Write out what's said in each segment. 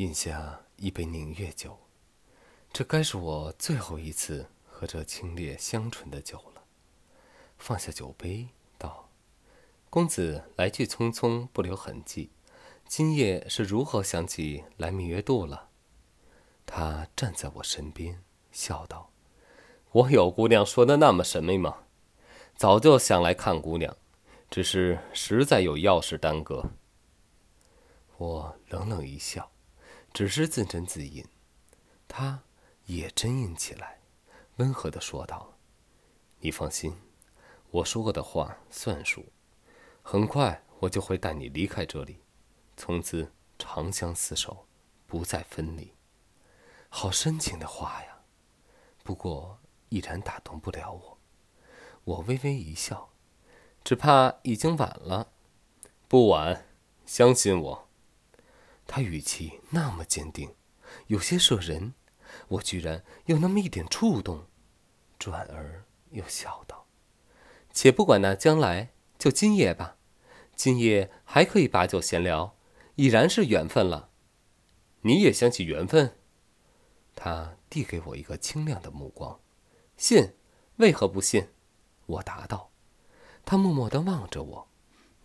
饮下一杯宁月酒，这该是我最后一次喝这清冽香醇的酒了。放下酒杯，道：“公子来去匆匆，不留痕迹，今夜是如何想起来明月渡了？”他站在我身边，笑道：“我有姑娘说的那么神秘吗？早就想来看姑娘，只是实在有要事耽搁。”我冷冷一笑。只是自斟自饮，他也斟饮起来，温和的说道：“你放心，我说过的话算数。很快我就会带你离开这里，从此长相厮守，不再分离。”好深情的话呀！不过依然打动不了我。我微微一笑，只怕已经晚了。不晚，相信我。他语气那么坚定，有些摄人，我居然有那么一点触动，转而又笑道：“且不管那将来，就今夜吧。今夜还可以把酒闲聊，已然是缘分了。你也想起缘分？”他递给我一个清亮的目光，信？为何不信？我答道。他默默地望着我，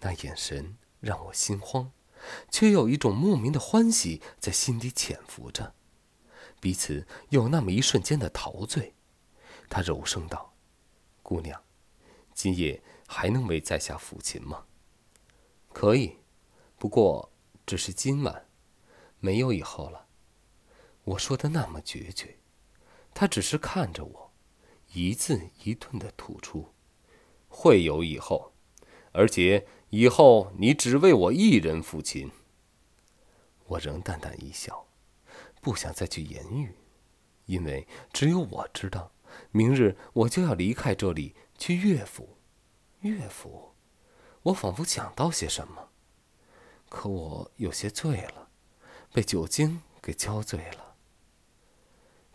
那眼神让我心慌。却有一种莫名的欢喜在心底潜伏着，彼此有那么一瞬间的陶醉。他柔声道：“姑娘，今夜还能为在下抚琴吗？”“可以，不过只是今晚，没有以后了。”我说的那么决绝，他只是看着我，一字一顿的吐出：“会有以后，而且……”以后你只为我一人抚琴。我仍淡淡一笑，不想再去言语，因为只有我知道，明日我就要离开这里去乐府。乐府，我仿佛想到些什么，可我有些醉了，被酒精给浇醉了。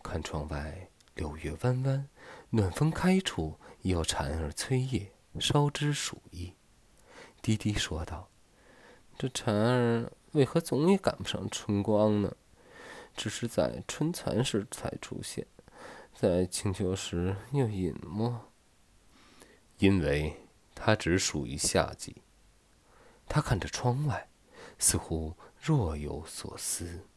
看窗外，柳叶弯弯，暖风开处，有蝉儿催叶，烧枝数亿。低低说道：“这蝉儿为何总也赶不上春光呢？只是在春蚕时才出现，在清秋时又隐没。因为它只属于夏季。”他看着窗外，似乎若有所思。